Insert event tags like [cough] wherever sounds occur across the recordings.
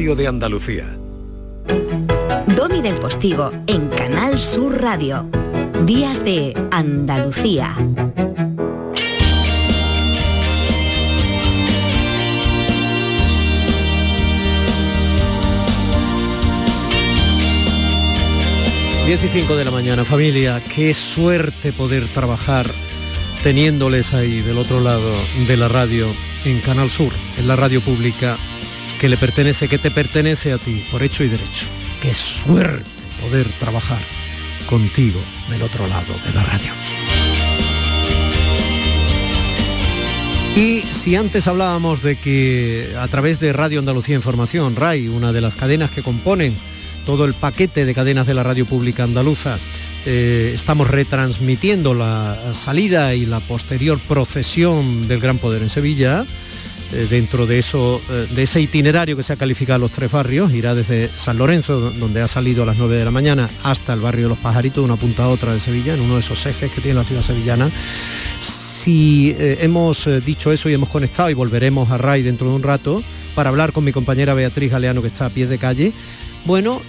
de Andalucía. Domi del Postigo en Canal Sur Radio. Días de Andalucía. Diez y cinco de la mañana, familia, qué suerte poder trabajar teniéndoles ahí del otro lado de la radio en Canal Sur, en la radio pública que le pertenece, que te pertenece a ti, por hecho y derecho. Qué suerte poder trabajar contigo del otro lado de la radio. Y si antes hablábamos de que a través de Radio Andalucía Información, RAI, una de las cadenas que componen todo el paquete de cadenas de la radio pública andaluza, eh, estamos retransmitiendo la salida y la posterior procesión del Gran Poder en Sevilla, dentro de, eso, eh, de ese itinerario que se ha calificado los tres barrios, irá desde San Lorenzo, donde ha salido a las 9 de la mañana, hasta el barrio de los Pajaritos, una punta a otra de Sevilla, en uno de esos ejes que tiene la ciudad sevillana. Si eh, hemos dicho eso y hemos conectado y volveremos a RAI dentro de un rato para hablar con mi compañera Beatriz Galeano que está a pie de calle, bueno,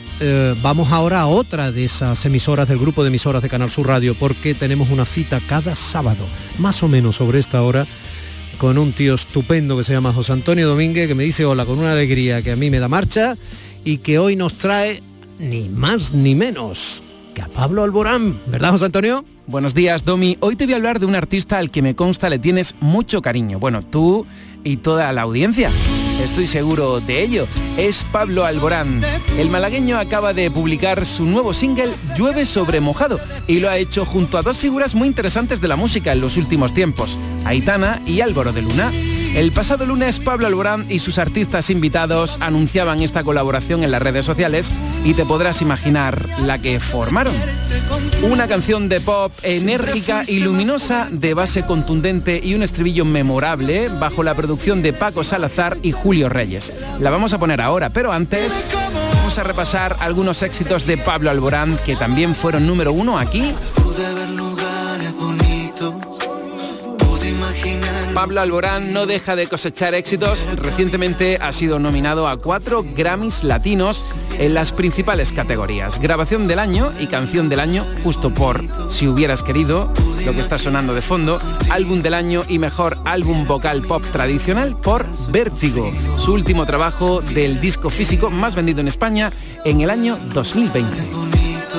vamos ahora a otra de esas emisoras del grupo de emisoras de Canal Sur Radio porque tenemos una cita cada sábado, más o menos sobre esta hora, con un tío estupendo que se llama José Antonio Domínguez, que me dice hola con una alegría que a mí me da marcha y que hoy nos trae ni más ni menos que a Pablo Alborán, ¿verdad José Antonio? Buenos días, Domi. Hoy te voy a hablar de un artista al que me consta le tienes mucho cariño. Bueno, tú y toda la audiencia estoy seguro de ello, es Pablo Alborán. El malagueño acaba de publicar su nuevo single Llueve sobre mojado y lo ha hecho junto a dos figuras muy interesantes de la música en los últimos tiempos, Aitana y Álvaro de Luna. El pasado lunes Pablo Alborán y sus artistas invitados anunciaban esta colaboración en las redes sociales y te podrás imaginar la que formaron. Una canción de pop enérgica y luminosa, de base contundente y un estribillo memorable bajo la producción de Paco Salazar y Julio Reyes. La vamos a poner ahora, pero antes vamos a repasar algunos éxitos de Pablo Alborán que también fueron número uno aquí Pablo Alborán no deja de cosechar éxitos. Recientemente ha sido nominado a cuatro Grammys latinos en las principales categorías. Grabación del año y canción del año, justo por Si hubieras querido, lo que está sonando de fondo. Álbum del año y mejor álbum vocal pop tradicional por Vértigo, su último trabajo del disco físico más vendido en España en el año 2020.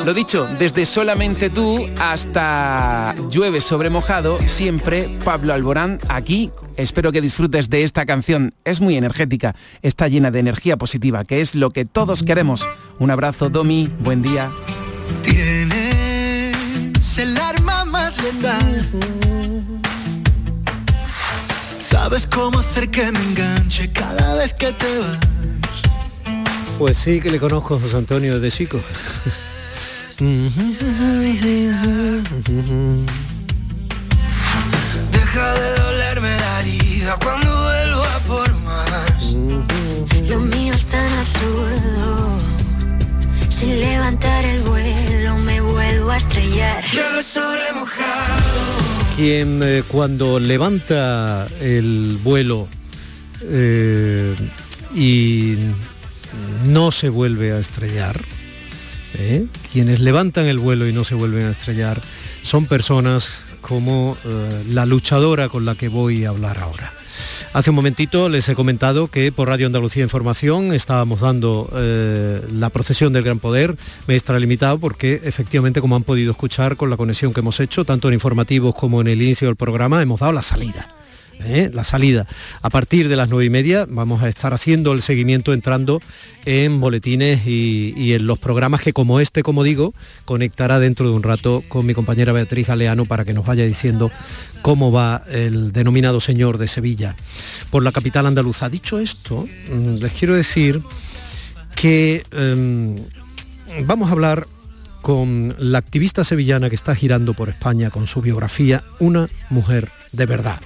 Lo dicho, desde solamente tú hasta llueve sobre mojado, siempre Pablo Alborán aquí. Espero que disfrutes de esta canción. Es muy energética, está llena de energía positiva, que es lo que todos queremos. Un abrazo, Domi, buen día. Tienes el arma más letal. Sabes cómo hacer que me enganche cada vez que te vas. Pues sí que le conozco a José Antonio de Chico. Deja de dolerme la herida cuando vuelva por más. Lo mío es tan absurdo. Sin levantar el vuelo me vuelvo a estrellar. Llueve sobre mojado. Quien eh, cuando levanta el vuelo eh, y no se vuelve a estrellar, ¿eh? quienes levantan el vuelo y no se vuelven a estrellar son personas como eh, la luchadora con la que voy a hablar ahora. Hace un momentito les he comentado que por Radio Andalucía Información estábamos dando eh, la procesión del Gran Poder, me extralimitado porque efectivamente, como han podido escuchar con la conexión que hemos hecho, tanto en informativos como en el inicio del programa, hemos dado la salida ¿eh? la salida. A partir de las nueve y media vamos a estar haciendo el seguimiento entrando en boletines y, en los programas que como este, como digo, conectará dentro de un rato con mi compañera Beatriz Aleano para que nos vaya diciendo cómo va el denominado señor de Sevilla por la capital andaluza. Dicho esto, mm, les quiero decir que em, vamos a hablar con la activista sevillana que está girando por España con su biografía, Una mujer de verdad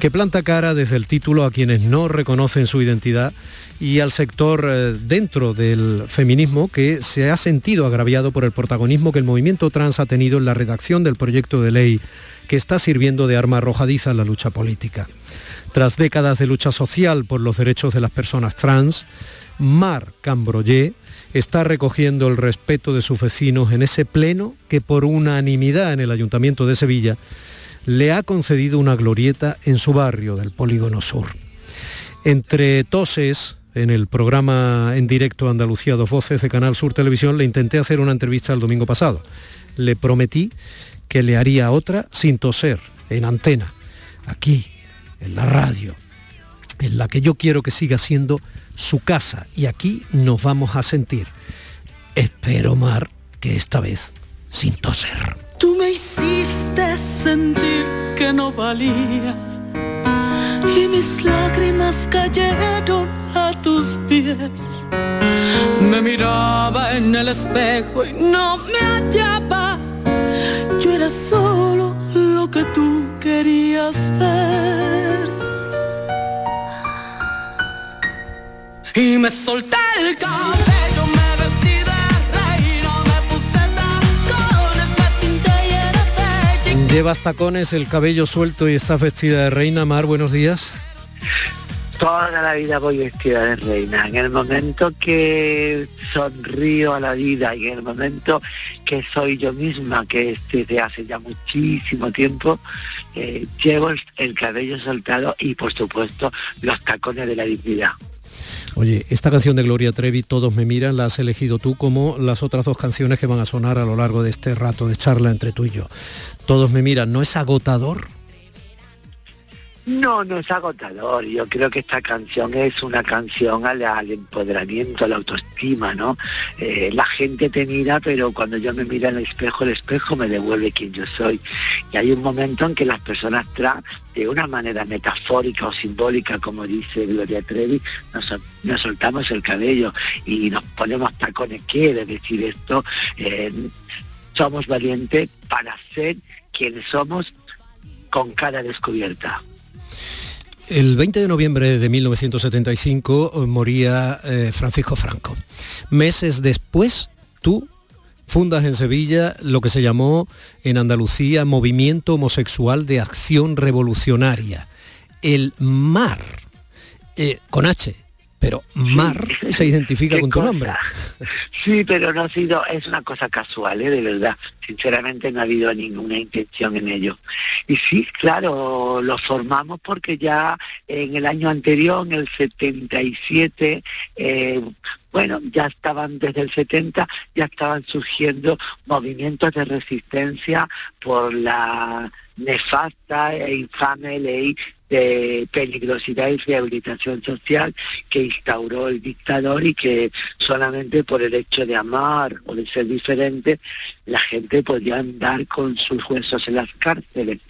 que planta cara desde el título a quienes no reconocen su identidad y al sector eh, dentro del feminismo que se ha sentido agraviado por el protagonismo que el movimiento trans ha tenido en la redacción del proyecto de ley que está sirviendo de arma arrojadiza en la lucha política. Tras décadas de lucha social por los derechos de las personas trans, Mar Cambroyé está recogiendo el respeto de sus vecinos en ese pleno que por unanimidad en el Ayuntamiento de Sevilla le ha concedido una glorieta en su barrio del Polígono Sur. Entre toses, en el programa en directo Andalucía Dos Voces de Canal Sur Televisión, le intenté hacer una entrevista el domingo pasado. Le prometí que le haría otra sin toser, en antena, aquí, en la radio, en la que yo quiero que siga siendo su casa y aquí nos vamos a sentir. Espero, Mar, que esta vez sin toser. Tú me hiciste sentir que no valía y mis lágrimas cayeron a tus pies. Me miraba en el espejo y no me hallaba. Yo era solo lo que tú querías ver. Y me solté el cabello, me vestí de reina, me puse tacones, me pinté y era bella. Llevas tacones, el cabello suelto y estás vestida de reina. Mar, buenos días. Toda la vida voy vestida de reina. En el momento que sonrío a la vida y en el momento que soy yo misma, que es desde hace ya muchísimo tiempo, eh, llevo el, el cabello soltado y por supuesto los tacones de la dignidad. Oye, esta canción de Gloria Trevi, Todos me miran, la has elegido tú como las otras dos canciones que van a sonar a lo largo de este rato de charla entre tú y yo. Todos me miran, ¿no es agotador? No, no es agotador. Yo creo que esta canción es una canción al, empoderamiento, a la autoestima, ¿no? Eh, la gente te mira, pero cuando yo me miro en el espejo, el espejo me devuelve quien yo soy. Y hay un momento en que las personas trans, de una manera metafórica o simbólica, como dice Gloria Trevi, nos, nos soltamos el cabello y nos ponemos tacones. Quiere decir esto, eh, somos valientes para ser quienes somos con cara descubierta. El 20 de noviembre de 1975 eh, moría eh, Francisco Franco. Meses después, tú fundas en Sevilla lo que se llamó en Andalucía Movimiento Homosexual de Acción Revolucionaria. El MAR, eh, con H, pero MAR se identifica [laughs] con tu cosa. nombre. [laughs] Sí, pero no ha sido, es una cosa casual, ¿eh? de verdad. Sinceramente no ha habido ninguna intención en ello. Y sí, claro, lo formamos porque ya en el año anterior, en el 77, eh, bueno, ya estaban desde el 70, ya estaban surgiendo movimientos de resistencia por la nefasta e infame ley de peligrosidad y rehabilitación social que instauró el dictador y que solamente por el hecho de amar o de ser diferente la gente podía andar con sus huesos en las cárceles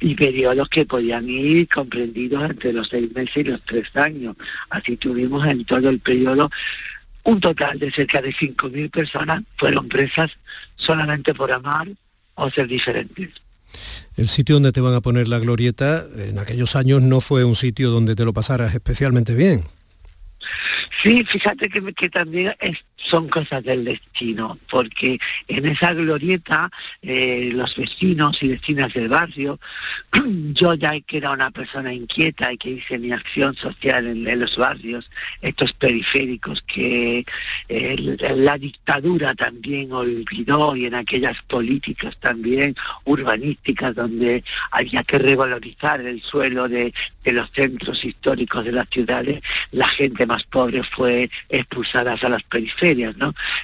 y periodos que podían ir comprendidos entre los seis meses y los tres años. Así tuvimos en todo el periodo un total de cerca de 5.000 personas fueron presas solamente por amar o ser diferentes. El sitio donde te van a poner la glorieta en aquellos años no fue un sitio donde te lo pasaras especialmente bien. Sí, fíjate que, que también es- son cosas del destino, porque en esa glorieta eh, los vecinos y vecinas del barrio, [clears throat] yo ya que era una persona inquieta y que hice mi acción social en, los barrios, estos periféricos que la dictadura también olvidó y en aquellas políticas también urbanísticas donde había que revalorizar el suelo de, de los centros históricos de las ciudades, la gente más pobre fue expulsada a las periferias,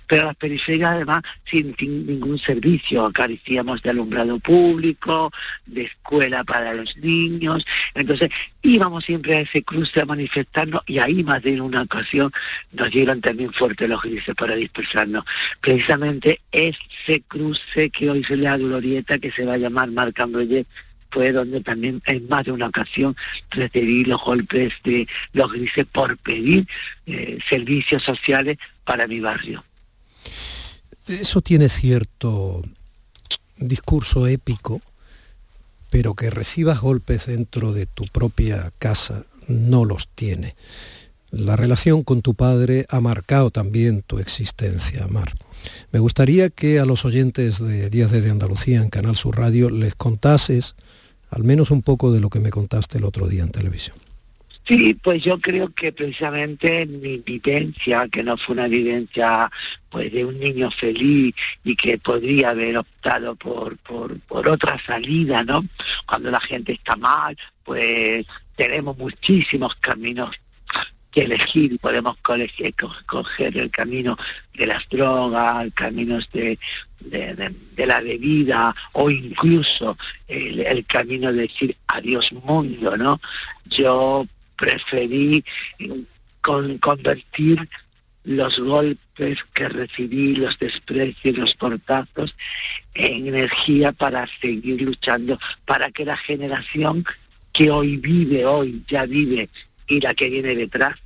Pero las periferias además sin ningún servicio, carecíamos de alumbrado público, de escuela para los niños, entonces íbamos siempre a ese cruce a manifestarnos y ahí más de una ocasión nos dieron también fuerte los grises para dispersarnos. Precisamente ese cruce que hoy se le da glorieta, que se va a llamar Marc fue donde también en más de una ocasión recibí los golpes de los grises por pedir eh, servicios sociales para mi barrio. Eso tiene cierto discurso épico, pero que recibas golpes dentro de tu propia casa no los tiene. La relación con tu padre ha marcado también tu existencia, Mar. Me gustaría que a los oyentes de Días de Andalucía en Canal Sur Radio les contases al menos un poco de lo que me contaste el otro día en televisión. Sí, pues yo creo que precisamente mi vivencia, que no fue una vivencia pues de un niño feliz y que podría haber optado por, por, por otra salida, ¿no? Cuando la gente está mal, pues tenemos muchísimos caminos que elegir, podemos coger el camino de las drogas, caminos de, de, la bebida o incluso el, el, camino de decir adiós mundo, ¿no? Yo preferí con, convertir los golpes que recibí, los desprecios, los portazos, en energía para seguir luchando, para que la generación que hoy vive, hoy ya vive, y la que viene detrás,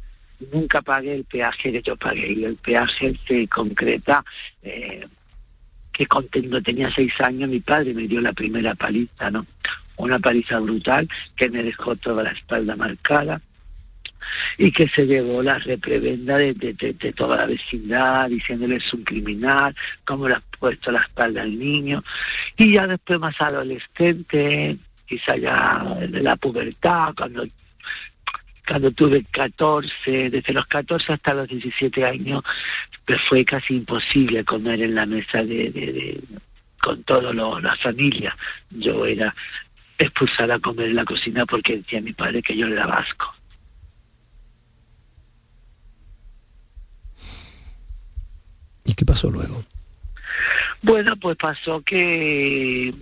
nunca pague el peaje que yo pagué. Y el peaje se concreta, eh, que cuando tenía seis años mi padre me dio la primera paliza, ¿no? Una paliza brutal que me dejó toda la espalda marcada y que se llevó la reprebenda de, toda la vecindad, diciéndole es un criminal, cómo le has puesto la espalda al niño. Y ya después más adolescente, quizá ya de la pubertad, cuando cuando tuve 14, desde los 14 hasta los 17 años, fue casi imposible comer en la mesa de, con toda la familia. Yo era expulsada a comer en la cocina porque decía mi padre que yo era vasco. ¿Y qué pasó luego? Bueno, pues pasó que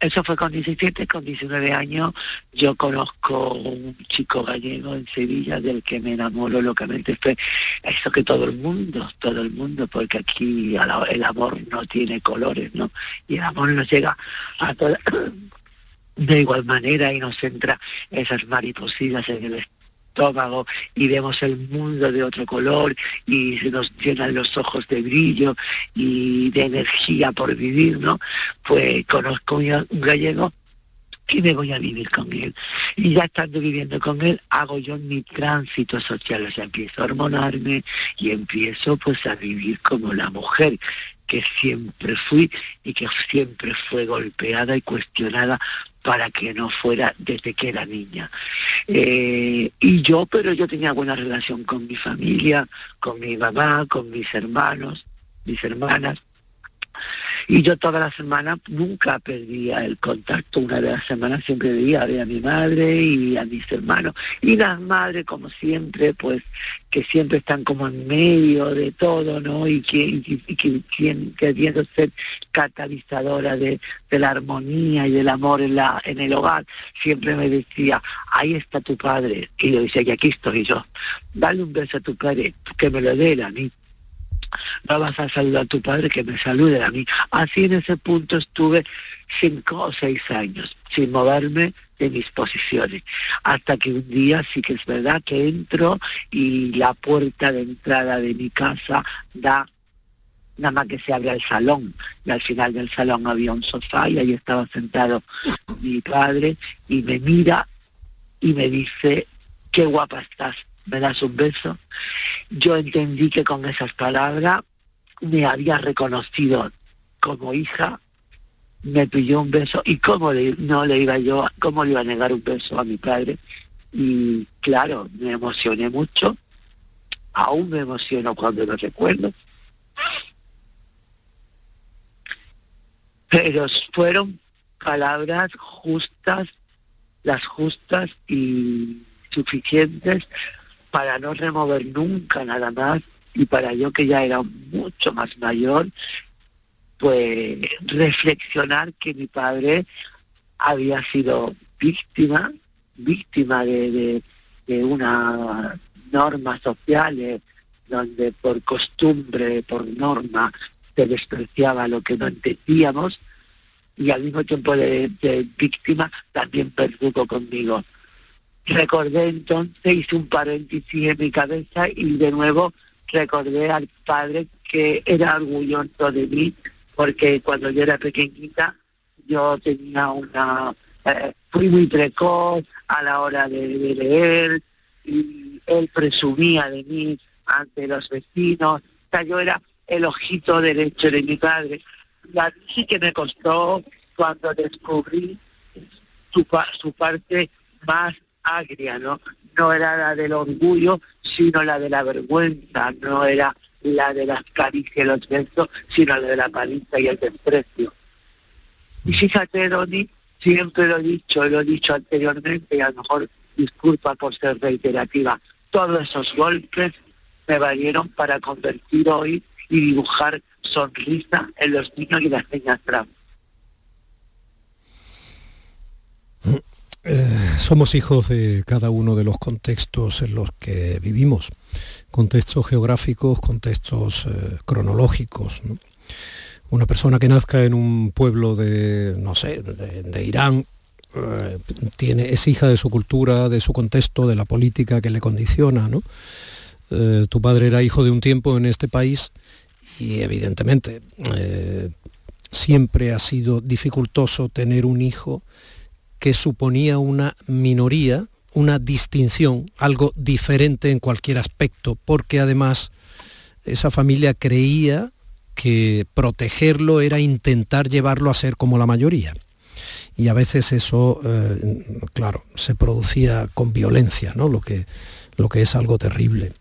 eso fue con 17, con 19 años yo conozco un chico gallego en Sevilla del que me enamoro locamente. Fue eso que todo el mundo, todo el mundo, porque aquí el amor no tiene colores, ¿no? Y el amor nos llega a toda, [clears throat] de igual manera y nos entra esas maripositas en el estómago y vemos el mundo de otro color y se nos llenan los ojos de brillo y de energía por vivir, ¿no? Pues conozco un gallego y me voy a vivir con él. Y ya estando viviendo con él, hago yo mi tránsito social, o sea, empiezo a hormonarme y empiezo pues a vivir como la mujer que siempre fui y que siempre fue golpeada y cuestionada para que no fuera desde que era niña. Eh, y yo, pero yo tenía buena relación con mi familia, con mi mamá, con mis hermanos, mis hermanas, y yo toda la semana nunca perdía el contacto, una de las semanas siempre veía a ver a mi madre y a mis hermanos. Y las madres, como siempre, pues que siempre están como en medio de todo, ¿no? Y que, y, que, queriendo ser catalizadora de, de, la armonía y del amor en, la, en el hogar, siempre me decía, ahí está tu padre. Y yo decía, y aquí estoy yo. Dale un beso a tu padre, que me lo dé a mí no vas a saludar a tu padre, que me salude a mí. Así en ese punto estuve cinco o seis años sin moverme de mis posiciones. Hasta que un día sí que es verdad que entro y la puerta de entrada de mi casa da nada más que se abre el salón y al final del salón había un sofá y ahí estaba sentado mi padre y me mira y me dice, qué guapa estás me das un beso. Yo entendí que con esas palabras me había reconocido como hija, me pidió un beso y cómo no le iba yo, cómo le iba a negar un beso a mi padre. Y claro, me emocioné mucho, aún me emociono cuando lo recuerdo. Pero fueron palabras justas, las justas y suficientes para no remover nunca nada más y para yo que ya era mucho más mayor, pues reflexionar que mi padre había sido víctima, víctima de, de, una norma social donde por costumbre, por norma, se despreciaba lo que no entendíamos y al mismo tiempo de, de víctima también perduco conmigo recordé entonces, hice un paréntesis en mi cabeza y de nuevo recordé al padre que era orgulloso de mí, porque cuando yo era pequeñita yo tenía una, eh, fui muy precoz a la hora de, leer y él presumía de mí ante los vecinos, o sea, yo era el ojito derecho de mi padre. La sí que me costó cuando descubrí su, su parte más agria, ¿no? No era la del orgullo, sino la de la vergüenza, no era la de las caricias y los besos, sino la de la paliza y el desprecio. Y fíjate, Doni, siempre lo he dicho, lo he dicho anteriormente, y a lo mejor disculpa por ser reiterativa, todos esos golpes me valieron para convertir hoy y dibujar sonrisa en los niños y las niñas trans. [laughs] Eh, somos hijos de cada uno de los contextos en los que vivimos, contextos geográficos, contextos eh, cronológicos. Una persona que nazca en un pueblo de, no sé, de, Irán, eh, tiene, es hija de su cultura, de su contexto, de la política que le condiciona. tu padre era hijo de un tiempo en este país y evidentemente siempre ha sido dificultoso tener un hijo que suponía una minoría, una distinción, algo diferente en cualquier aspecto, porque además esa familia creía que protegerlo era intentar llevarlo a ser como la mayoría. Y a veces eso, eh, claro, se producía con violencia, ¿no? lo, que, lo que es algo terrible.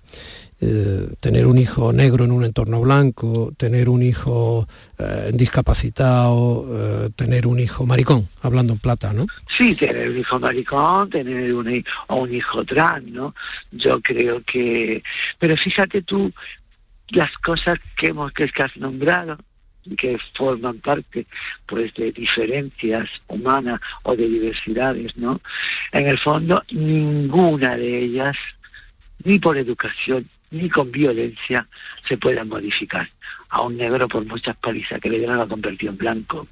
Eh, tener un hijo negro en un entorno blanco, tener un hijo eh, discapacitado, eh, tener un hijo maricón, hablando en plata, ¿no? Sí, tener un hijo maricón, tener un, o un hijo trans, ¿no? Yo creo que... Pero fíjate tú las cosas que, hemos, que has nombrado, que forman parte pues de diferencias humanas o de diversidades, ¿no? En el fondo, ninguna de ellas, ni por educación, ni con violencia se pueda modificar. A un negro por muchas palizas que le dieron a convertir en blanco,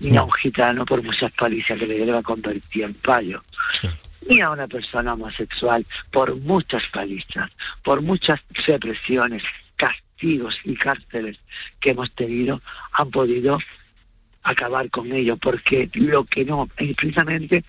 ni a un gitano por muchas palizas que le dieron a convertir en payo, ni a una persona homosexual por muchas palizas, por muchas represiones, castigos y cárceles que hemos tenido, han podido acabar con ello, porque lo que no, precisamente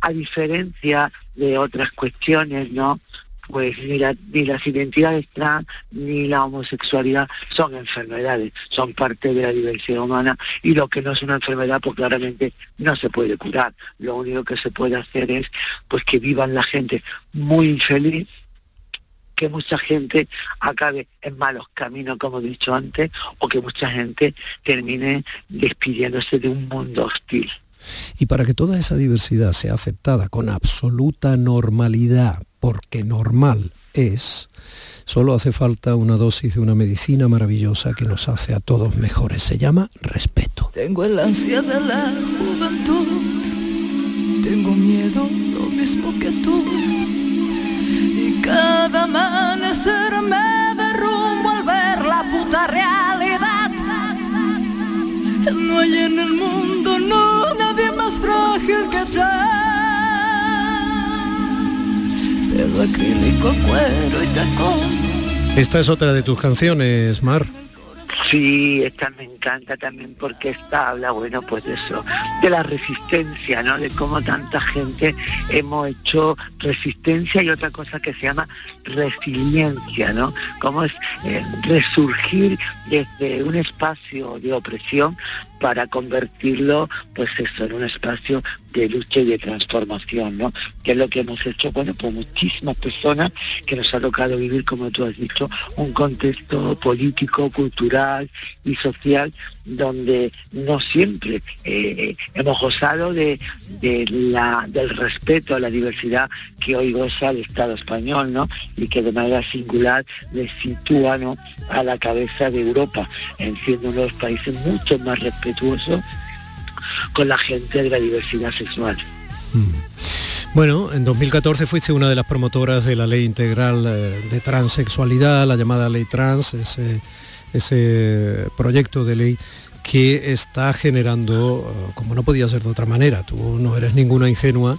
a diferencia de otras cuestiones, ¿no? Pues ni, ni las identidades trans ni la homosexualidad son enfermedades, son parte de la diversidad humana y lo que no es una enfermedad pues claramente no se puede curar. Lo único que se puede hacer es pues que vivan la gente muy infeliz que mucha gente acabe en malos caminos, como he dicho antes, o que mucha gente termine despidiéndose de un mundo hostil. Y para que toda esa diversidad sea aceptada con absoluta normalidad porque normal es, solo hace falta una dosis de una medicina maravillosa que nos hace a todos mejores. Se llama respeto. Tengo el ansia de la juventud, tengo miedo lo mismo que tú. Y cada amanecer me derrumbo al ver la puta realidad. No hay en el mundo, no, Esta es otra de tus canciones, Mar. Sí, esta me encanta también porque esta habla, bueno, pues de eso, de la resistencia, ¿no? De cómo tanta gente hemos hecho resistencia y otra cosa que se llama resiliencia, ¿no? Cómo es eh, resurgir desde un espacio de opresión para convertirlo, pues eso, en un espacio de lucha y de transformación, ¿no? Que es lo que hemos hecho, bueno, por muchísimas personas que nos ha tocado vivir, como tú has dicho, un contexto político, cultural y social donde no siempre eh, hemos gozado de, del respeto a la diversidad que hoy goza el Estado español, ¿no? Y que de manera singular le sitúa a la cabeza de Europa, en siendo uno países mucho más respetuosos con la gente de la diversidad sexual. Mm. Bueno, en 2014 fuiste una de las promotoras de la ley integral eh, de transexualidad, la llamada ley trans, ese ese proyecto de ley que está generando, eh, como no podía ser de otra manera, tú no eres ninguna ingenua,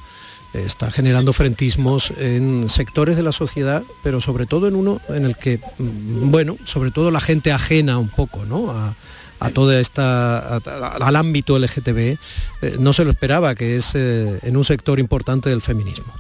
está generando frentismos en sectores de la sociedad, pero sobre todo en uno en el que, mm, bueno, sobre todo la gente ajena un poco, ¿no? A, toda esta al ámbito LGTB eh, no se lo esperaba que es eh, en un sector importante del feminismo.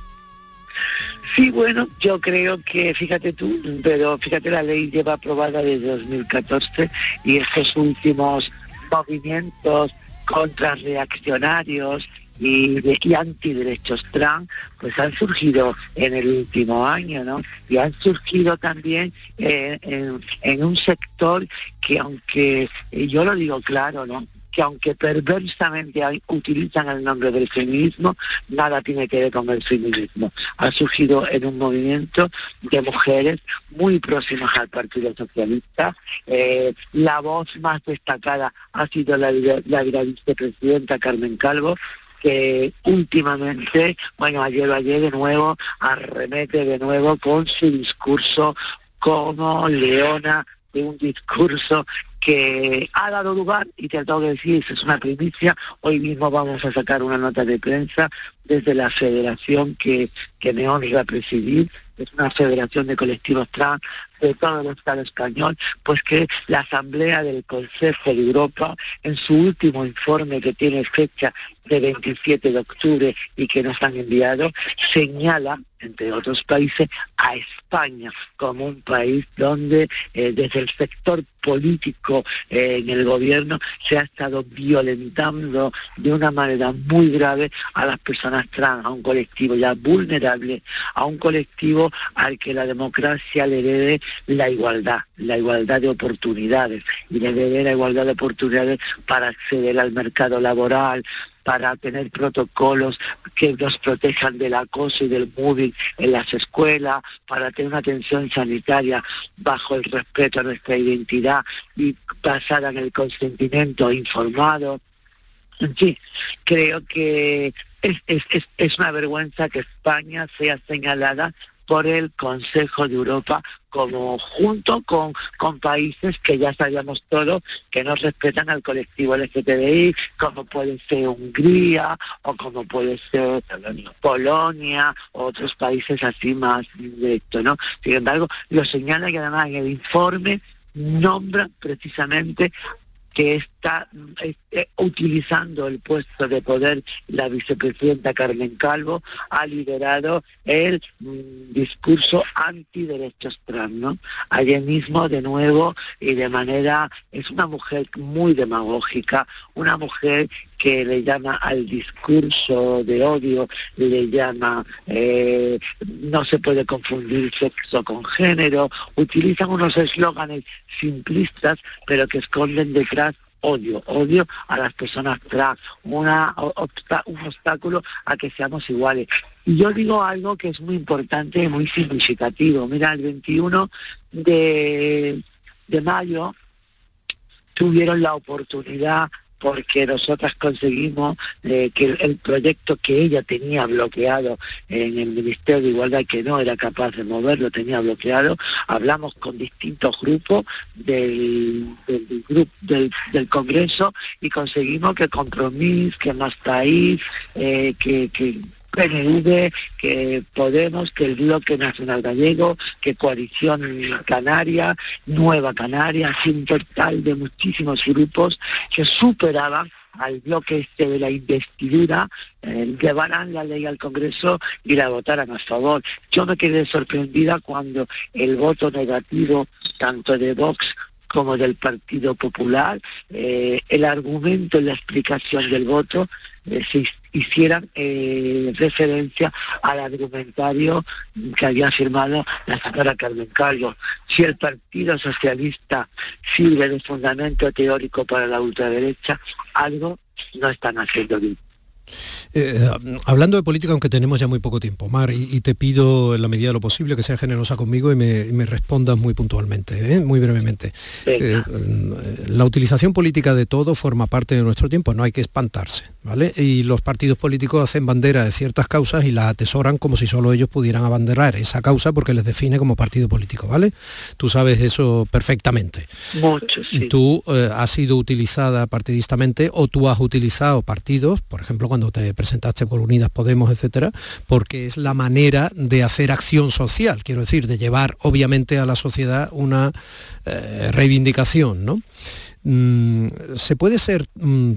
Sí, bueno, yo creo que, fíjate tú, pero fíjate, la ley lleva aprobada desde 2014 y estos últimos movimientos contrarreaccionarios y, de, y antiderechos trans pues han surgido en el último año, ¿no? Y han surgido también eh, en, un sector que aunque, yo lo digo claro, ¿no? que aunque perversamente utilizan el nombre del feminismo, nada tiene que ver con el feminismo. Ha surgido en un movimiento de mujeres muy próximas al Partido Socialista. Eh, la voz más destacada ha sido la, la, la vicepresidenta Carmen Calvo, que últimamente, bueno, ayer ayer de nuevo, arremete de nuevo con su discurso como leona de un discurso que ha dado lugar, y te tengo que decir, es una primicia, hoy mismo vamos a sacar una nota de prensa desde la federación que, que me honra presidir, es una federación de colectivos trans de todo el Estado español, pues que la Asamblea del Consejo de Europa, en su último informe que tiene fecha de 27 de octubre y que nos han enviado, señala, entre otros países, a España como un país donde eh, desde el sector político eh, en el gobierno se ha estado violentando de una manera muy grave a las personas trans, a un colectivo ya vulnerable, a un colectivo al que la democracia le debe la igualdad, la igualdad de oportunidades y le debe la igualdad de oportunidades para acceder al mercado laboral, para tener protocolos que nos protejan del acoso y del móvil en las escuelas, para tener una atención sanitaria bajo el respeto a nuestra identidad y basada en el consentimiento informado. En fin, creo que es una vergüenza que España sea señalada por el Consejo de Europa como junto con, con países que ya sabíamos todos que no respetan al colectivo LGTBI, como puede ser Hungría o como puede ser Polonia, o otros países así más directos, ¿no? Sin embargo, lo señala que además en el informe nombra precisamente que está utilizando el puesto de poder la vicepresidenta Carmen Calvo ha liderado el mm, discurso antiderechos trans, ¿no? Ayer mismo de nuevo y de manera es una mujer muy demagógica, una mujer que le llama al discurso de odio, le llama eh, no se puede confundir sexo con género, utilizan unos eslóganes simplistas pero que esconden detrás odio, odio a las personas trans, una, un obstáculo a que seamos iguales. Y yo digo algo que es muy importante y muy significativo. Mira, el 21 de, de mayo tuvieron la oportunidad porque nosotras conseguimos eh, que el, proyecto que ella tenía bloqueado en el Ministerio de Igualdad, que no era capaz de moverlo, tenía bloqueado, hablamos con distintos grupos del, del, del, Congreso y conseguimos que Compromís, que Más País, eh, que, que PNV, que Podemos, que el Bloque Nacional Gallego, que Coalición Canaria, Nueva Canaria, así un total de muchísimos grupos que superaban al bloque este de la investidura, eh, llevarán la ley al Congreso y la votaran a favor. Yo me quedé sorprendida cuando el voto negativo, tanto de Vox como del Partido Popular, eh, el argumento y la explicación del voto se hicieran eh, referencia al argumentario que había firmado la señora Carmen Carlos. Si el Partido Socialista sirve de fundamento teórico para la ultraderecha, algo no están haciendo bien. Eh, hablando de política, aunque tenemos ya muy poco tiempo, Mar, y, te pido en la medida de lo posible que sea generosa conmigo y me, respondas muy puntualmente, ¿eh? muy brevemente. Eh, la utilización política de todo forma parte de nuestro tiempo, no hay que espantarse, ¿vale? Y los partidos políticos hacen bandera de ciertas causas y la atesoran como si solo ellos pudieran abanderar esa causa porque les define como partido político, ¿vale? Tú sabes eso perfectamente. Mucho, sí. Tú has sido utilizada partidistamente o tú has utilizado partidos, por ejemplo, cuando te presentaste por Unidas Podemos, etcétera, porque es la manera de hacer acción social, quiero decir, de llevar obviamente a la sociedad una eh, reivindicación, ¿no? Mm, ¿Se puede ser mm,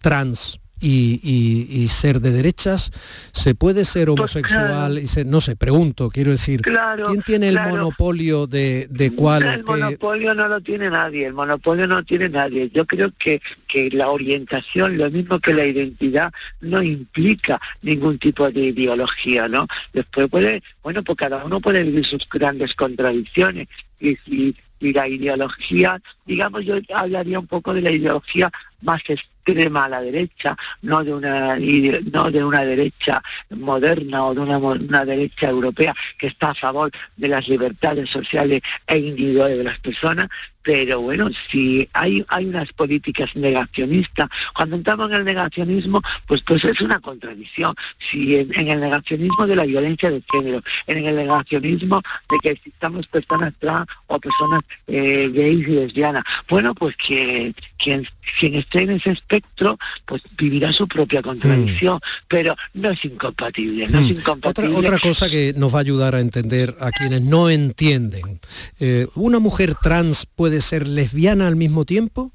trans y, ser de derechas? ¿Se puede ser pues homosexual y ser, no sé, pregunto, quiero decir, ¿quién tiene el monopolio de, de cuál? El monopolio no lo tiene nadie, el monopolio no tiene nadie. Yo creo que, que la orientación, lo mismo que la identidad, no implica ningún tipo de ideología, ¿no? Después puede, bueno, pues cada uno puede vivir sus grandes contradicciones y si y la ideología, digamos, yo hablaría un poco de la ideología más extrema a la derecha, no de una no de una derecha moderna o de una, una, derecha europea que está a favor de las libertades sociales e individuales de las personas, pero bueno, si hay, hay unas políticas negacionistas, cuando entramos en el negacionismo, pues pues es una contradicción. Si en, el negacionismo de la violencia de género, en el negacionismo de que existamos personas trans o personas eh, gays y lesbianas, bueno, pues que quien, quien esté en ese espectro, pues vivirá su propia contradicción, pero no es incompatible, no es incompatible. Otra, otra cosa que nos va a ayudar a entender a quienes no entienden, eh, una mujer trans puede ser lesbiana al mismo tiempo?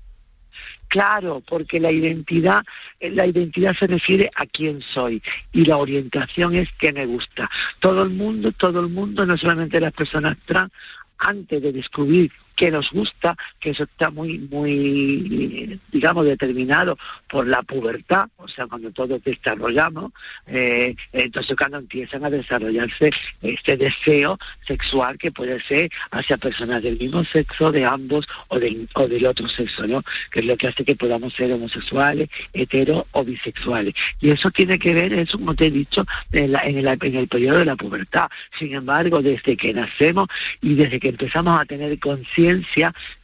Claro, porque la identidad, eh, la identidad se refiere a quién soy y la orientación es que me gusta. Todo el mundo, todo el mundo, no solamente las personas trans, antes de descubrir que nos gusta, que eso está muy, muy, digamos, determinado por la pubertad, o sea, cuando todos desarrollamos, eh, entonces cuando empiezan a desarrollarse este deseo sexual que puede ser hacia personas del mismo sexo, de ambos o, de, o del otro sexo, ¿no? Que es lo que hace que podamos ser homosexuales, hetero o bisexuales. Y eso tiene que ver, eso como te he dicho, en, en, el, en el periodo de la pubertad. Sin embargo, desde que nacemos y desde que empezamos a tener conciencia,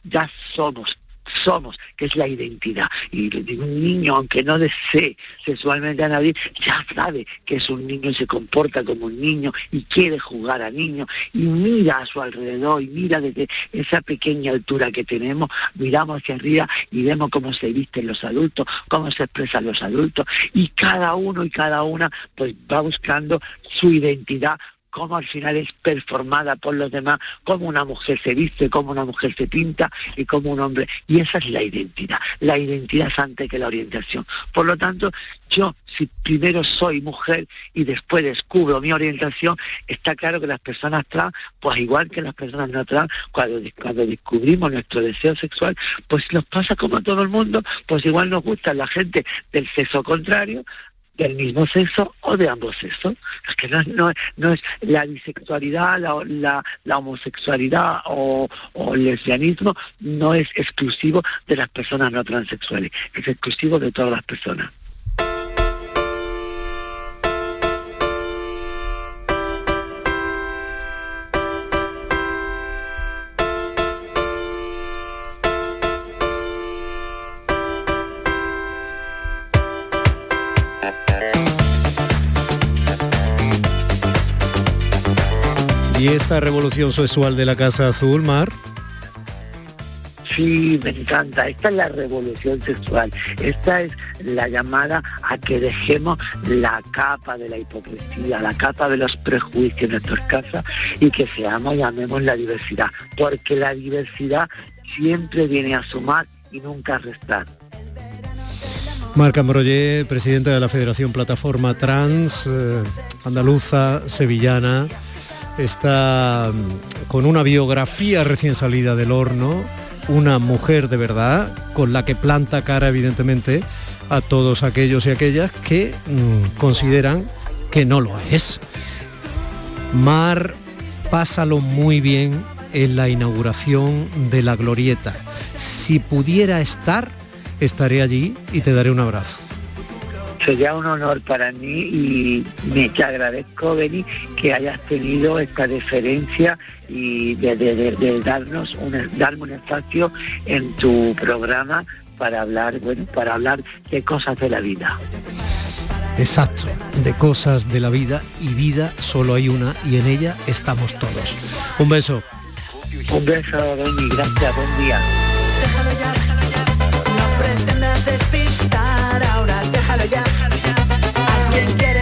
ya somos somos, que es la identidad. Y un niño, aunque no desee sexualmente a nadie, ya sabe que es un niño y se comporta como un niño y quiere jugar a niño y mira a su alrededor y mira desde esa pequeña altura que tenemos, miramos hacia arriba y vemos cómo se visten los adultos, cómo se expresan los adultos y cada uno y cada una pues va buscando su identidad cómo al final es performada por los demás, cómo una mujer se viste, cómo una mujer se pinta y cómo un hombre. Y esa es la identidad. La identidad es antes que la orientación. Por lo tanto, yo si primero soy mujer y después descubro mi orientación, está claro que las personas trans, pues igual que las personas no trans, cuando, cuando descubrimos nuestro deseo sexual, pues nos pasa como a todo el mundo, pues igual nos gusta la gente del sexo contrario, del mismo sexo o de ambos sexos. Es que no, no, es la bisexualidad, la, la, homosexualidad o, o, el lesbianismo no es exclusivo de las personas no transexuales, es exclusivo de todas las personas. ¿Y esta revolución sexual de la Casa Azul, Mar? Sí, me encanta. Esta es la revolución sexual. Esta es la llamada a que dejemos la capa de la hipocresía, la capa de los prejuicios en nuestras casas y que seamos y amemos la diversidad. Porque la diversidad siempre viene a sumar y nunca a restar. Marca Ambroyer, presidenta de la Federación Plataforma Trans, eh, andaluza, sevillana está mm, con una biografía recién salida del horno, una mujer de verdad, con la que planta cara evidentemente a todos aquellos y aquellas que mm, consideran que no lo es. Mar, pásalo muy bien en la inauguración de la glorieta. Si pudiera estar, estaré allí y te daré un abrazo sería un honor para mí y me te agradezco, Beni, que hayas tenido esta deferencia y de, darnos un, darme un espacio en tu programa para hablar, bueno, para hablar de cosas de la vida. Exacto, de cosas de la vida y vida solo hay una y en ella estamos todos. Un beso. Un beso, Beni, gracias, buen día.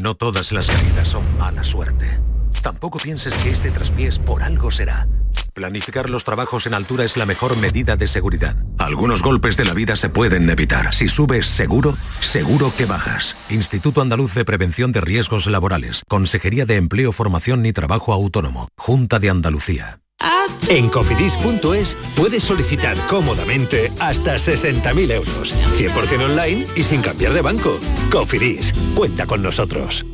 No todas las caídas son mala suerte. Tampoco pienses que este traspiés por algo será. Planificar los trabajos en altura es la mejor medida de seguridad. Algunos golpes de la vida se pueden evitar. Si subes seguro, seguro que bajas. Instituto Andaluz de Prevención de Riesgos Laborales. Consejería de Empleo, Formación y Trabajo Autónomo. Junta de Andalucía. En cofidis.es puedes solicitar cómodamente hasta 60.000 euros. 100% online y sin cambiar de banco. Cofidis, cuenta con nosotros.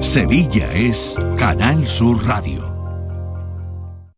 Sevilla es Canal Sur Radio.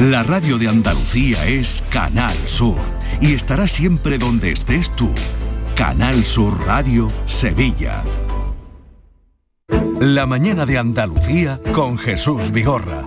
La radio de Andalucía es Canal Sur y estará siempre donde estés tú. Canal Sur Radio Sevilla. La mañana de Andalucía con Jesús Vigorra.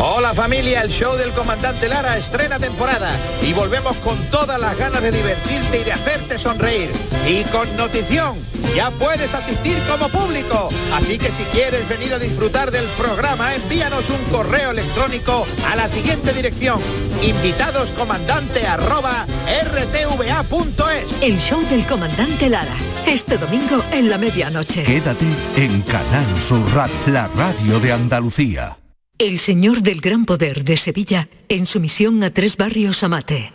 Hola familia, el show del comandante Lara estrena temporada y volvemos con todas las ganas de divertirte y de hacerte sonreír. Y con notición, ya puedes asistir como público. Así que si quieres venir a disfrutar del programa, envíanos un correo electrónico a la siguiente dirección. Invitadoscomandante arroba rtva.es. El show del comandante Lara. Este domingo en la medianoche. Quédate en Canal Sur Radio, la radio de Andalucía. El Señor del Gran Poder de Sevilla en su misión a tres barrios Amate.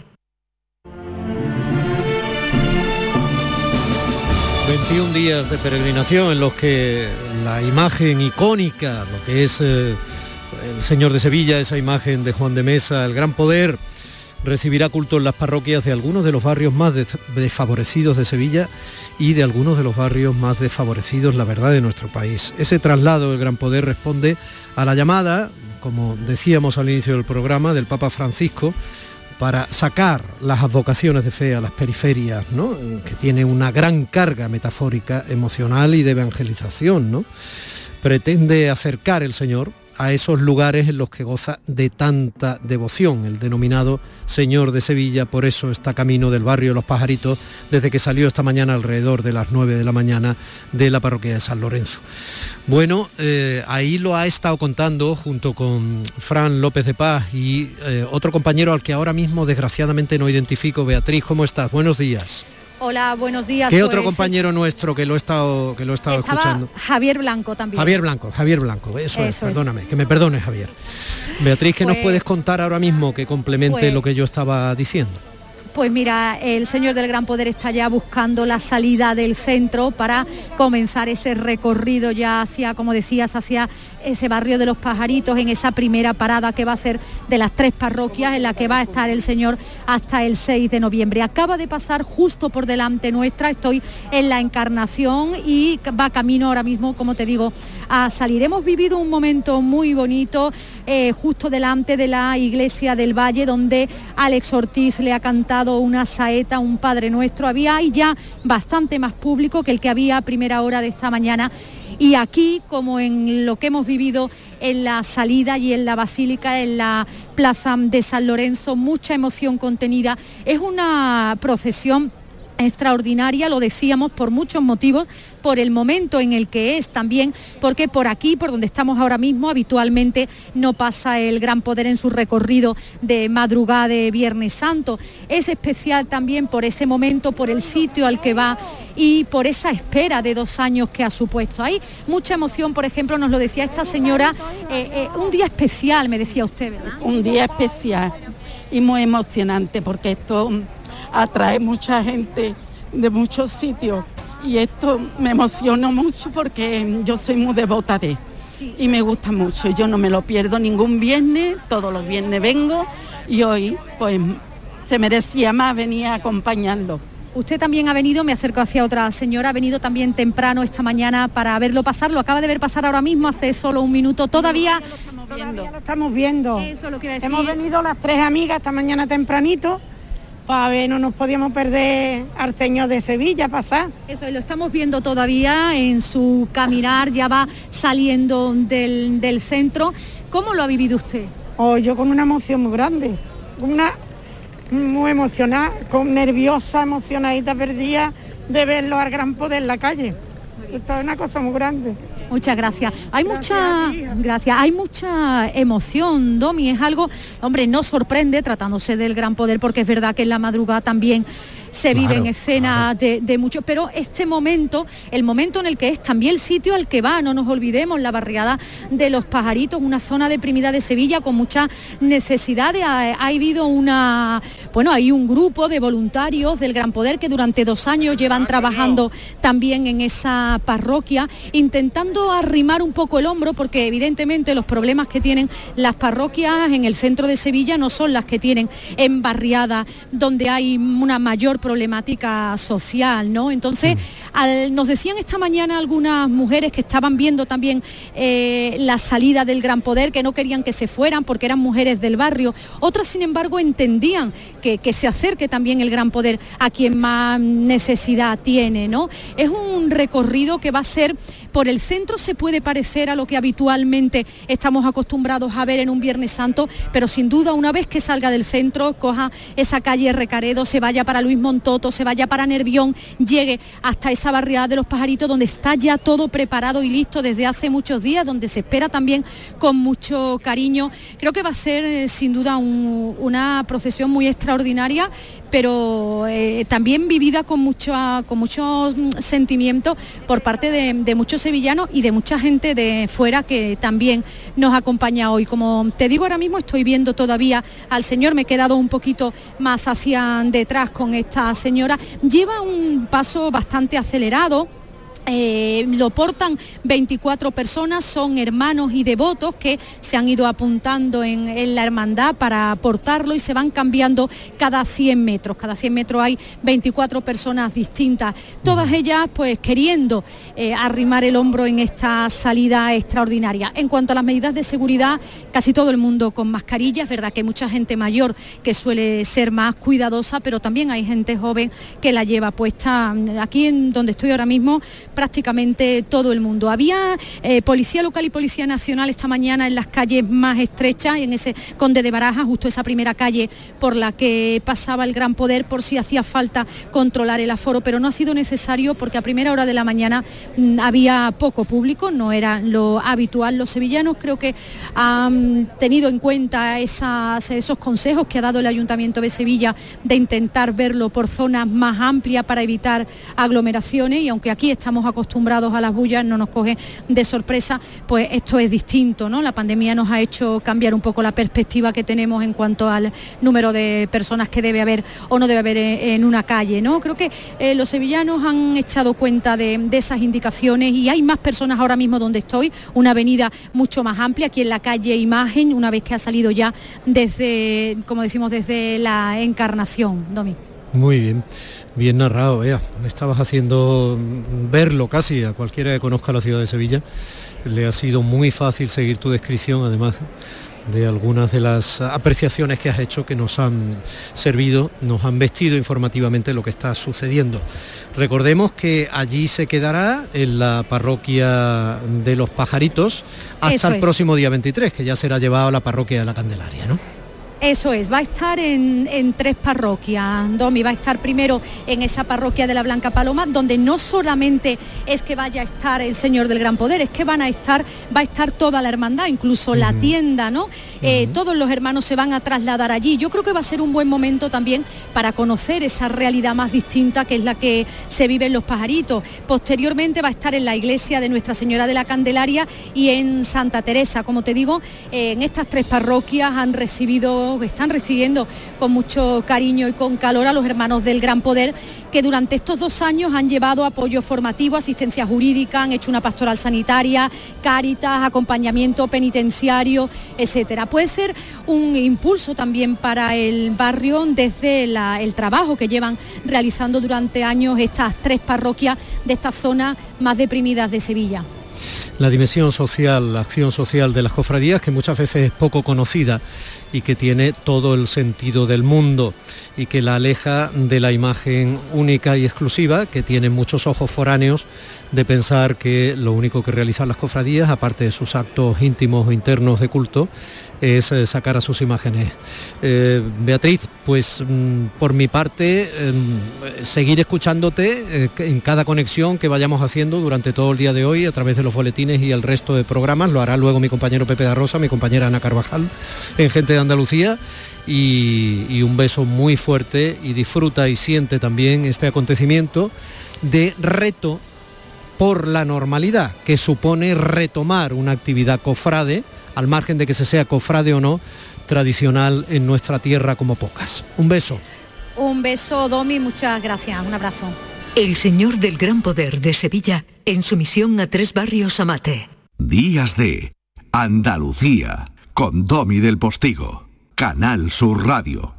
21 días de peregrinación en los que la imagen icónica, lo que es eh, el Señor de Sevilla, esa imagen de Juan de Mesa, el gran poder, recibirá culto en las parroquias de algunos de los barrios más desfavorecidos de Sevilla y de algunos de los barrios más desfavorecidos, la verdad, de nuestro país. Ese traslado del gran poder responde a la llamada, como decíamos al inicio del programa, del Papa Francisco, para sacar las advocaciones de fe a las periferias, que tiene una gran carga metafórica, emocional y de evangelización. Pretende acercar el Señor a esos lugares en los que goza de tanta devoción, el denominado Señor de Sevilla, por eso está camino del barrio Los Pajaritos desde que salió esta mañana alrededor de las 9 de la mañana de la parroquia de San Lorenzo. Bueno, eh, ahí lo ha estado contando junto con Fran López de Paz y eh, otro compañero al que ahora mismo desgraciadamente no identifico. Beatriz, ¿cómo estás? Buenos días. Hola, buenos días. ¿Qué otro compañero nuestro que lo he estado, que lo he estado escuchando? Javier Blanco también. Javier Blanco, Javier Blanco, eso, es, perdóname, que me perdone Javier. Beatriz, ¿qué nos Pues- puedes contar ahora mismo que complemente pues- lo que yo estaba diciendo? Pues mira, el señor del Gran Poder está ya buscando la salida del centro para comenzar ese recorrido ya hacia, como decías, hacia ese barrio de los pajaritos, en esa primera parada que va a ser de las tres parroquias en la que va a estar el señor hasta el 6 de noviembre. Acaba de pasar justo por delante nuestra, estoy en la encarnación y va camino ahora mismo, como te digo, a salir. Hemos vivido un momento muy bonito eh, justo delante de la iglesia del Valle, donde Alex Ortiz le ha cantado una saeta, un Padre Nuestro. Había ahí ya bastante más público que el que había a primera hora de esta mañana y aquí, como en lo que hemos vivido en la salida y en la basílica, en la plaza de San Lorenzo, mucha emoción contenida. Es una procesión extraordinaria, lo decíamos, por muchos motivos, por el momento en el que es también, porque por aquí, por donde estamos ahora mismo, habitualmente no pasa el gran poder en su recorrido de madrugada de Viernes Santo. Es especial también por ese momento, por el sitio al que va y por esa espera de dos años que ha supuesto. Hay mucha emoción, por ejemplo, nos lo decía esta señora, eh, eh, un día especial, me decía usted, ¿verdad? Un día especial y muy emocionante porque esto atrae mucha gente de muchos sitios y esto me emociona mucho porque yo soy muy devota de y me gusta mucho. Yo no me lo pierdo ningún viernes, todos los viernes vengo y hoy pues se merecía más venir a acompañarlo. Usted también ha venido, me acerco hacia otra señora, ha venido también temprano esta mañana para verlo pasar, lo acaba de ver pasar ahora mismo, hace solo un minuto. Todavía, Todavía lo estamos viendo. Hemos venido las tres amigas esta mañana tempranito para ver, no nos podíamos perder al señor de Sevilla pasar. Eso, lo estamos viendo todavía en su caminar, ya va saliendo del, del centro. ¿Cómo lo ha vivido usted? Oh, yo con una emoción muy grande, una muy emocionada, con nerviosa, emocionadita, perdida de verlo al gran poder en la calle. Esto es una cosa muy grande. Muchas gracias. Hay mucha gracias, hay mucha emoción, Domi, es algo, hombre, no sorprende tratándose del gran poder porque es verdad que en la madrugada también se vive en escenas de, de muchos, pero este momento, el momento en el que es también el sitio al que va, no nos olvidemos, la barriada de los pajaritos, una zona deprimida de Sevilla con muchas necesidades. Ha, ha habido una, bueno, hay un grupo de voluntarios del Gran Poder que durante dos años llevan trabajando también en esa parroquia, intentando arrimar un poco el hombro, porque evidentemente los problemas que tienen las parroquias en el centro de Sevilla no son las que tienen en barriadas donde hay una mayor problemática social, ¿no? Entonces, al- nos decían esta mañana algunas mujeres que estaban viendo también eh, la salida del Gran Poder, que no querían que se fueran porque eran mujeres del barrio. Otras, sin embargo, entendían que, que se acerque también el Gran Poder a quien más necesidad tiene, ¿no? Es un recorrido que va a ser por el centro se puede parecer a lo que habitualmente estamos acostumbrados a ver en un Viernes Santo, pero sin duda una vez que salga del centro, coja esa calle Recaredo, se vaya para Luis Montoto, se vaya para Nervión, llegue hasta esa barriada de los pajaritos donde está ya todo preparado y listo desde hace muchos días, donde se espera también con mucho cariño. Creo que va a ser eh, sin duda un- una procesión muy extraordinaria, pero eh, también vivida con, mucho, con muchos mm, sentimientos por parte de, de muchos sevillanos y de mucha gente de fuera que también nos acompaña hoy. Como te digo ahora mismo, estoy viendo todavía al señor, me he quedado un poquito más hacia detrás con esta señora. Lleva un paso bastante acelerado. Eh, lo portan 24 personas, son hermanos y devotos que se han ido apuntando en, en la hermandad para portarlo y se van cambiando cada 100 metros. Cada 100 metros hay 24 personas distintas, todas ellas pues queriendo eh, arrimar el hombro en esta salida extraordinaria. En cuanto a las medidas de seguridad, casi todo el mundo con mascarilla, es verdad que hay mucha gente mayor que suele ser más cuidadosa, pero también hay gente joven que la lleva puesta. Aquí en donde estoy ahora mismo, prácticamente todo el mundo. Había eh, policía local y policía nacional esta mañana en las calles más estrechas, en ese Conde de Baraja, justo esa primera calle por la que pasaba el Gran Poder, por si hacía falta controlar el aforo, pero no ha sido necesario porque a primera hora de la mañana mm, había poco público, no era lo habitual. Los sevillanos creo que han tenido en cuenta esos consejos que ha dado el Ayuntamiento de Sevilla de intentar verlo por zonas más amplias para evitar aglomeraciones y aunque aquí estamos acostumbrados a las bullas, no nos coge de sorpresa, pues esto es distinto, ¿no? La pandemia nos ha hecho cambiar un poco la perspectiva que tenemos en cuanto al número de personas que debe haber o no debe haber en una calle, ¿no? Creo que eh, los sevillanos han echado cuenta de, de esas indicaciones y hay más personas ahora mismo donde estoy, una avenida mucho más amplia, aquí en la calle Imagen, una vez que ha salido ya desde, como decimos, desde la encarnación, Domi. Muy bien, bien narrado, vea. Me estabas haciendo verlo casi a cualquiera que conozca la ciudad de Sevilla. Le ha sido muy fácil seguir tu descripción, además de algunas de las apreciaciones que has hecho que nos han servido, nos han vestido informativamente lo que está sucediendo. Recordemos que allí se quedará en la parroquia de los pajaritos hasta Eso el es. próximo día 23, que ya será llevado a la parroquia de la Candelaria, ¿no? Eso es, va a estar en, en tres parroquias, Domi, va a estar primero en esa parroquia de la Blanca Paloma, donde no solamente es que vaya a estar el Señor del Gran Poder, es que van a estar, va a estar toda la hermandad, incluso la tienda, ¿no? Eh, todos los hermanos se van a trasladar allí. Yo creo que va a ser un buen momento también para conocer esa realidad más distinta que es la que se vive en los pajaritos. Posteriormente va a estar en la iglesia de Nuestra Señora de la Candelaria y en Santa Teresa. Como te digo, eh, en estas tres parroquias han recibido, están recibiendo con mucho cariño y con calor a los hermanos del Gran Poder que durante estos dos años han llevado apoyo formativo, asistencia jurídica, han hecho una pastoral sanitaria, cáritas, acompañamiento penitenciario, etcétera. Puede ser un impulso también para el barrio desde el trabajo que llevan realizando durante años estas tres parroquias de estas zonas más deprimidas de Sevilla. la dimensión social, la acción social de las cofradías, que muchas veces es poco conocida y que tiene todo el sentido del mundo y que la aleja de la imagen única y exclusiva que tienen muchos ojos foráneos de pensar que lo único que realizan las cofradías, aparte de sus actos íntimos o internos de culto, es eh, sacar a sus imágenes. Eh, Beatriz, pues mm, por mi parte, em, seguir escuchándote eh, en cada conexión que vayamos haciendo durante todo el día de hoy a través de los boletines y el resto de programas. Lo hará luego mi compañero Pepe da Rosa, mi compañera Ana Carvajal en Gente de Andalucía. Y, y un beso muy fuerte y disfruta y siente también este acontecimiento de reto por la normalidad, que supone retomar una actividad cofrade, al margen de que se sea cofrade o no, tradicional en nuestra tierra como pocas. Un beso. Un beso, Domi, muchas gracias, un abrazo. El Señor del Gran Poder de Sevilla en su misión a tres barrios Amate. Días de Andalucía con Domi del Postigo. Canal Sur Radio.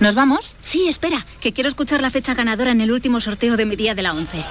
¿Nos vamos? Sí, espera, que quiero escuchar la fecha ganadora en el último sorteo de mi día de la 11.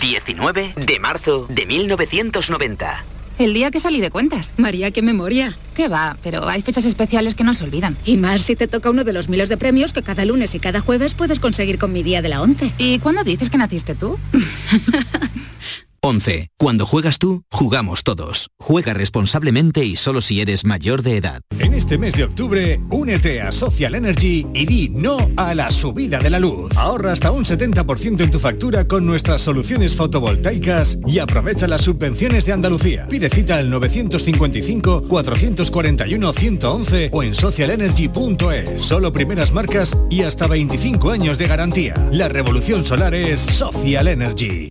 19 de marzo de 1990. El día que salí de cuentas. María, qué memoria. ¿Qué va? Pero hay fechas especiales que no se olvidan. Y más si te toca uno de los miles de premios que cada lunes y cada jueves puedes conseguir con mi día de la 11. ¿Y cuándo dices que naciste tú? [laughs] 11. Cuando juegas tú, jugamos todos. Juega responsablemente y solo si eres mayor de edad. En este mes de octubre, únete a Social Energy y di no a la subida de la luz. Ahorra hasta un 70% en tu factura con nuestras soluciones fotovoltaicas y aprovecha las subvenciones de Andalucía. Pide cita al 955-441-111 o en socialenergy.es. Solo primeras marcas y hasta 25 años de garantía. La revolución solar es Social Energy.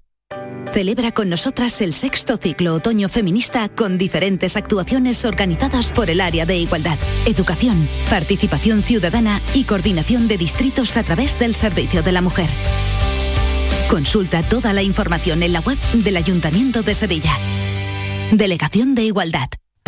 Celebra con nosotras el sexto ciclo otoño feminista con diferentes actuaciones organizadas por el área de igualdad, educación, participación ciudadana y coordinación de distritos a través del Servicio de la Mujer. Consulta toda la información en la web del Ayuntamiento de Sevilla. Delegación de Igualdad.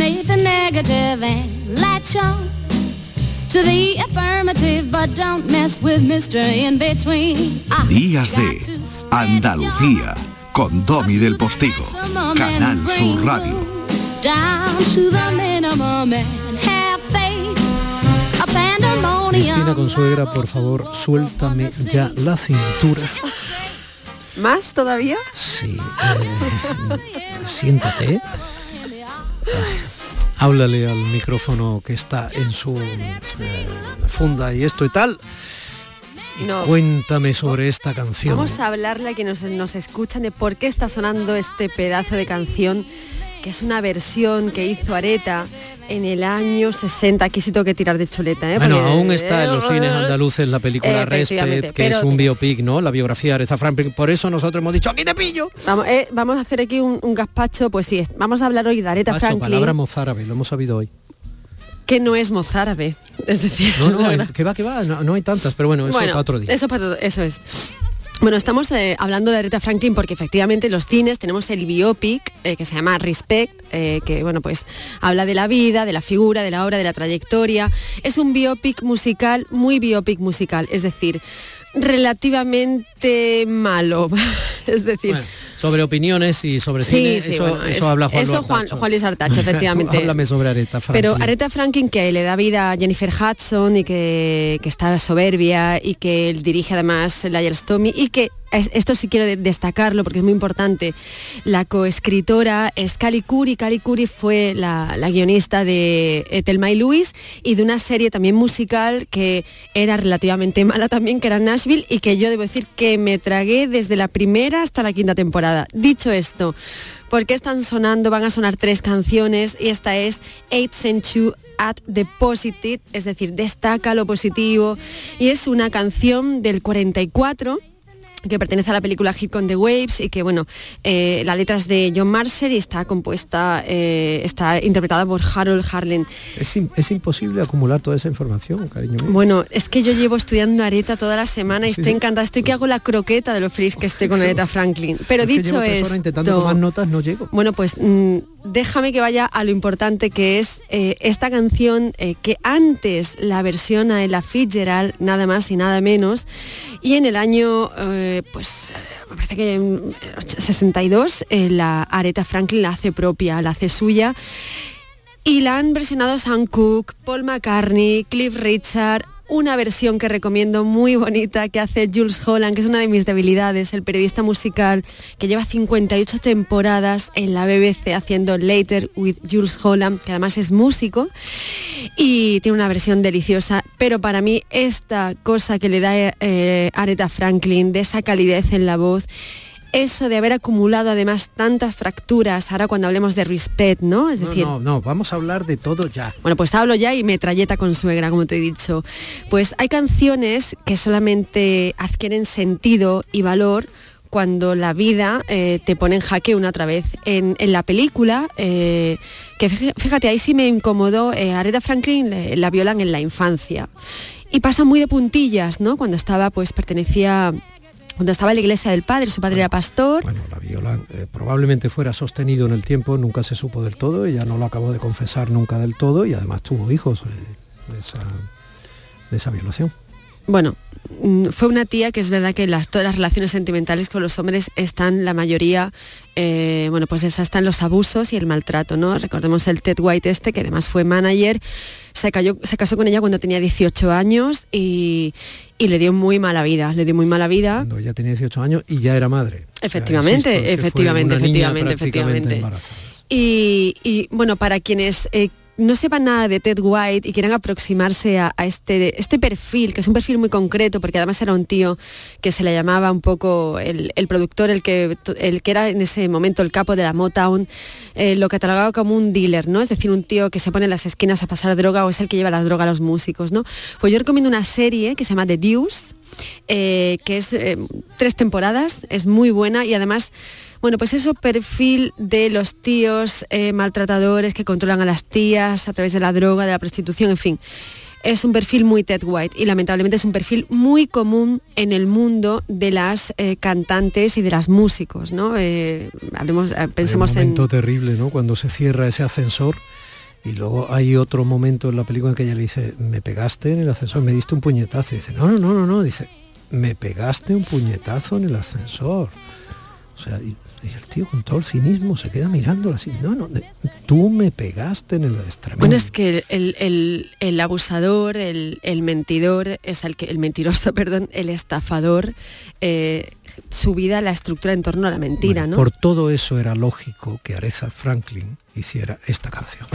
Eliminate the negative and latch on to the affirmative, but don't mess with Mr. In Between. Días de Andalucía con Domi del Postigo. Canal Sur Radio. down to the minimum and have faith. A pandemonium. Cristina Consuegra, por favor, suéltame ya la cintura. ¿Más todavía? Sí. eh, siéntate. Ay, háblale al micrófono que está en su eh, funda y esto y tal. Y No. Cuéntame sobre esta canción. Vamos a hablarle a quienes nos, nos escuchan de por qué está sonando este pedazo de canción, que es una versión que hizo Areta en el año 60. Aquí sí tengo que tirar de chuleta, ¿eh? Bueno, Porque- aún está en los cines andaluces la película Respect, que es un biopic, ¿no? La biografía de Aretha Franklin. Por eso nosotros hemos dicho, aquí te pillo. Vamos, eh, vamos a hacer aquí un, un gazpacho, pues sí, vamos a hablar hoy de Aretha Macho, Franklin, palabra mozárabe, lo hemos sabido hoy. que no es mozárabe. Es decir, No, no, [laughs] eh, que va, que va, no, no hay tantas, pero bueno, eso Bueno, para otro día. Eso para eso es. Bueno, estamos eh, hablando de Aretha Franklin porque efectivamente en los cines tenemos el biopic eh, que se llama Respect, eh, que bueno pues habla de la vida, de la figura, de la obra, de la trayectoria. Es un biopic musical, muy biopic musical, es decir, relativamente malo. [laughs] es decir, Bueno, sobre opiniones y sobre Sí, cine, sí, eso, bueno, eso es- habla Juan eso Juan-. Juan Luis Artacho, [laughs] efectivamente. Háblame sobre Aretha Franklin. Pero Aretha Franklin que le da vida a Jennifer Hudson y que, que está soberbia y que él dirige además la Yellowstone y que esto sí quiero de- destacarlo porque es muy importante. La coescritora es Cali Curry. Cali Curry fue la, la guionista de eh, Thelma y Luis y de una serie también musical que era relativamente mala también, que era Nashville y que yo debo decir que me tragué desde la primera hasta la quinta temporada. Dicho esto, ¿Por qué están sonando? Van a sonar tres canciones y esta es Eight Century at the Positive, es decir, destaca lo positivo. Y es una canción del 44 que pertenece a la película Hit con the Waves y que bueno, eh, la letra es de John Marser y está compuesta, eh, está interpretada por Harold Harlan. Es, es imposible acumular toda esa información, cariño mío. Bueno, es que yo llevo estudiando Areta toda la semana y Sí, estoy sí. encantada. Estoy que hago la croqueta de lo feliz que estoy con [laughs] Aretha Franklin. Pero Es dicho intentando tomar notas, no llego. bueno, pues mm, déjame que vaya a lo importante que es eh, esta canción eh, que antes la versión a Ella Fitzgerald, nada más y nada menos, y en el año, eh, pues, parece que en 62, eh, la Aretha Franklin la hace propia, la hace suya. Y la han versionado Sam Cooke, Paul McCartney, Cliff Richard, una versión que recomiendo muy bonita que hace Jules Holland, que es una de mis debilidades, el periodista musical que lleva 58 temporadas en la BBC haciendo Later with Jules Holland, que además es músico y tiene una versión deliciosa, pero para mí esta cosa que le da eh, Aretha Franklin, de esa calidez en la voz, eso de haber acumulado además tantas fracturas, ahora cuando hablemos de respect, ¿no? Es No, decir, no, no, vamos a hablar de todo ya. bueno, pues hablo ya y metralleta con suegra, como te he dicho. Pues hay canciones que solamente adquieren sentido y valor cuando la vida eh, te pone en jaque una otra vez. En, en la película, eh, que fí- fíjate, ahí sí me incomodó, eh, Aretha Franklin le- la violan en la infancia. Y pasa muy de puntillas, ¿no? Cuando estaba, pues pertenecía, cuando estaba en la iglesia del padre, su padre era pastor. Bueno, la viola eh, probablemente fuera sostenido en el tiempo, nunca se supo del todo, ella no lo acabó de confesar nunca del todo y además tuvo hijos eh, de, esa, de esa violación. Bueno, mm, fue una tía que es verdad que las, todas las relaciones sentimentales con los hombres están la mayoría, eh, bueno, pues esa están los abusos y el maltrato, ¿no? Recordemos el Ted White este, que además fue manager, se, cayó- se casó con ella cuando tenía 18 años y, y le dio muy mala vida, le dio muy mala vida. Cuando ella tenía 18 años y ya era madre. Efectivamente, efectivamente, efectivamente, efectivamente. y, bueno, para quienes eh, no sepan nada de Ted White y quieran aproximarse a, este, este perfil, que es un perfil muy concreto, porque además era un tío que se le llamaba un poco el, productor, el que, el que era en ese momento el capo de la Motown, eh, lo catalogaba como un dealer, ¿no? Es decir, un tío que se pone en las esquinas a pasar droga o es el que lleva la droga a los músicos, ¿no? Pues yo recomiendo una serie que se llama The Deuce, eh, que es eh, tres temporadas, es muy buena y además bueno, pues eso perfil de los tíos eh, maltratadores que controlan a las tías a través de la droga, de la prostitución, en fin. Es un perfil muy Ted White y lamentablemente es un perfil muy común en el mundo de las eh, cantantes y de las músicos, ¿no? Eh, hablemos, pensemos un momento terrible, ¿no? Cuando se cierra ese ascensor y luego hay otro momento en la película en que ella le dice, me pegaste en el ascensor, me diste un puñetazo. Y dice, no, no, no, no, no. Dice, me pegaste un puñetazo en el ascensor. O sea, y el tío con todo el cinismo se queda mirando así. No, no, tú me pegaste en el extremo. Bueno, es que el, abusador, el, mentidor, es el que, el mentiroso, [laughs] perdón, el estafador, eh, su vida la estructura en torno a la mentira, ¿no? Por todo eso era lógico que Aretha Franklin hiciera esta canción.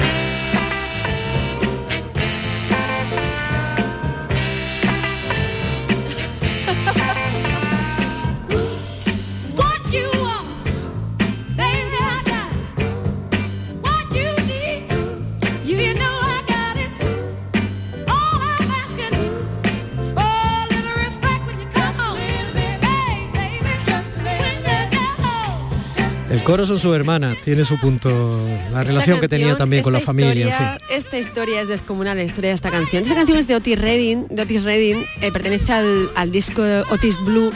El coro son su hermana, tiene su punto, la relación que tenía también con la familia. Esta historia es descomunal, la historia de esta canción. Esta canción es de Otis Redding, de Otis Redding, eh, pertenece al, disco Otis Blue.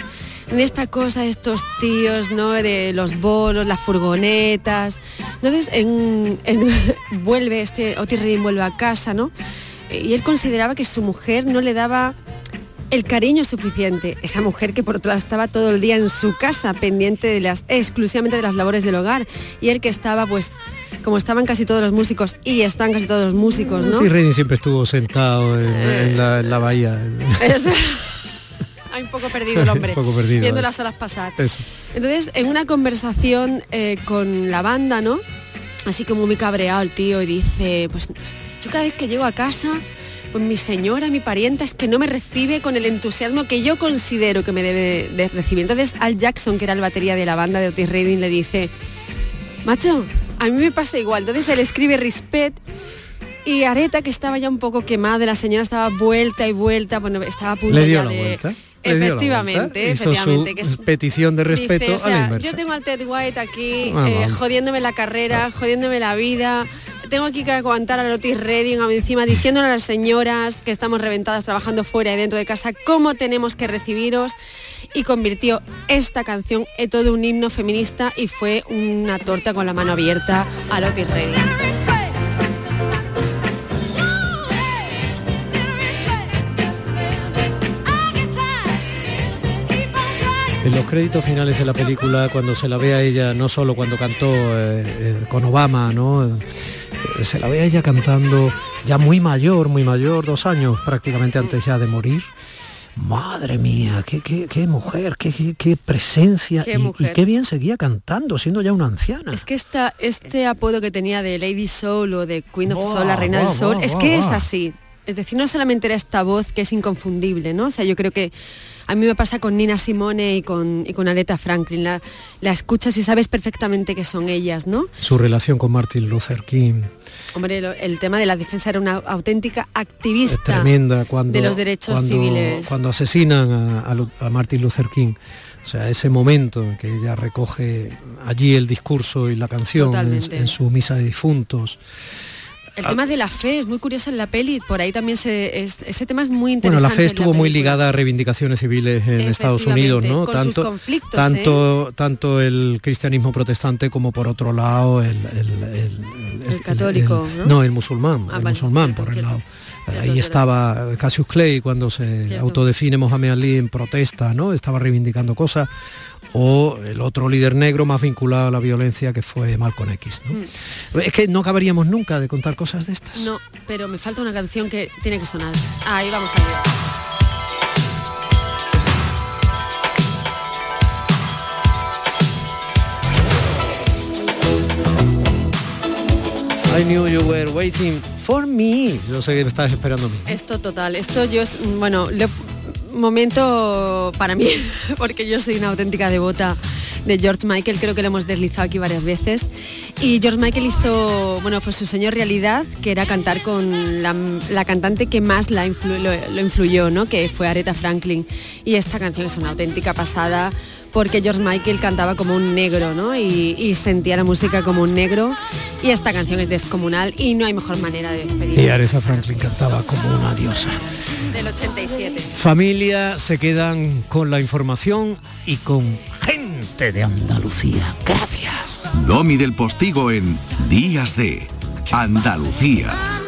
En esta cosa de estos tíos, ¿no? De los bolos, las furgonetas. Entonces, [laughs] vuelve, este Otis Redding vuelve a casa, ¿no? Y él consideraba que su mujer no le daba el cariño suficiente. Esa mujer que por otro lado estaba todo el día en su casa, pendiente de las, exclusivamente de las labores del hogar. Y él que estaba, pues, como estaban casi todos los músicos, y están casi todos los músicos, ¿no? Y Redding siempre estuvo sentado en, la, bahía. Hay [laughs] un poco perdido el hombre, viendo las horas pasar. Entonces, en una conversación eh, con la banda, ¿no? Así como muy cabreado el tío y dice, pues yo cada vez que llego a casa pues mi señora, mi parienta, es que no me recibe con el entusiasmo que yo considero que me debe de recibir. Entonces Al Jackson, que era el batería de la banda de Otis Redding, le dice, macho, a mí me pasa igual. Entonces él escribe Respect y Areta, que estaba ya un poco quemada, la señora estaba vuelta y vuelta, bueno, estaba a punto ¿Le dio la de... Vuelta? Efectivamente, efectivamente. que es, petición de respeto a la Yo tengo al Ted White aquí ah, eh, jodiéndome la carrera, jodiéndome la vida, tengo aquí que aguantar a Lotis Redding encima diciéndole a las señoras que estamos reventadas trabajando fuera y dentro de casa cómo tenemos que recibiros y convirtió esta canción en todo un himno feminista y fue una torta con la mano abierta a Lotis Redding. En los créditos finales de la película, cuando se la ve a ella, no solo cuando cantó eh, eh, con Obama, ¿no? Se la ve ella cantando ya muy mayor, muy mayor, dos años prácticamente antes ya de morir. Madre mía, qué, qué, mujer, qué, qué, presencia y, qué bien seguía cantando, siendo ya una anciana. Es que esta, este apodo que tenía de Lady Soul o de Queen of Soul, la reina del Soul, es que es así. Es decir, no solamente era esta voz que es inconfundible, ¿no? O sea, yo creo que a mí me pasa con Nina Simone y con, y con Aretha Franklin. La, la escuchas y sabes perfectamente que son ellas, ¿no? Su relación con Martin Luther King. Hombre, el tema de la defensa era una auténtica activista tremenda cuando, de los derechos civiles. Cuando asesinan a, Martin Luther King. O sea, ese momento en que ella recoge allí el discurso y la canción en, su misa de difuntos. El tema de la fe es muy curioso en la peli, por ahí también se, ese tema es muy interesante. Bueno, la fe estuvo muy ligada a reivindicaciones civiles en Estados Unidos, ¿no? tanto, tanto, ¿eh? tanto el cristianismo protestante como por otro lado el, el, católico, ¿no? el musulmán, ah, el musulmán por el lado. Ahí estaba Cassius Clay cuando se autodefine Mohamed Ali en protesta, ¿no? Estaba reivindicando cosas o el otro líder negro más vinculado a la violencia que fue Malcolm X. ¿no? Mm. Es que no acabaríamos nunca de contar cosas de estas. No, pero me falta una canción que tiene que sonar. Ahí vamos a ver. I knew you were waiting for me. Yo sé que me estás esperando a mí. Esto total, esto yo, es, bueno, le- momento para mí, [laughs] porque yo soy una auténtica devota de George Michael, creo que lo hemos deslizado aquí varias veces. Y George Michael hizo, bueno, pues su sueño realidad, que era cantar con la, la cantante que más la influ- lo, lo influyó, ¿no? Que fue Aretha Franklin. Y esta canción es una auténtica pasada porque George Michael cantaba como un negro, ¿no? Y, y sentía la música como un negro. Y esta canción es descomunal y no hay mejor manera de despedir. Y Aretha Franklin cantaba como una diosa. Del 87. Familia, se quedan con la información y con gente de Andalucía. Gracias. Domi del Postigo en Días de Andalucía.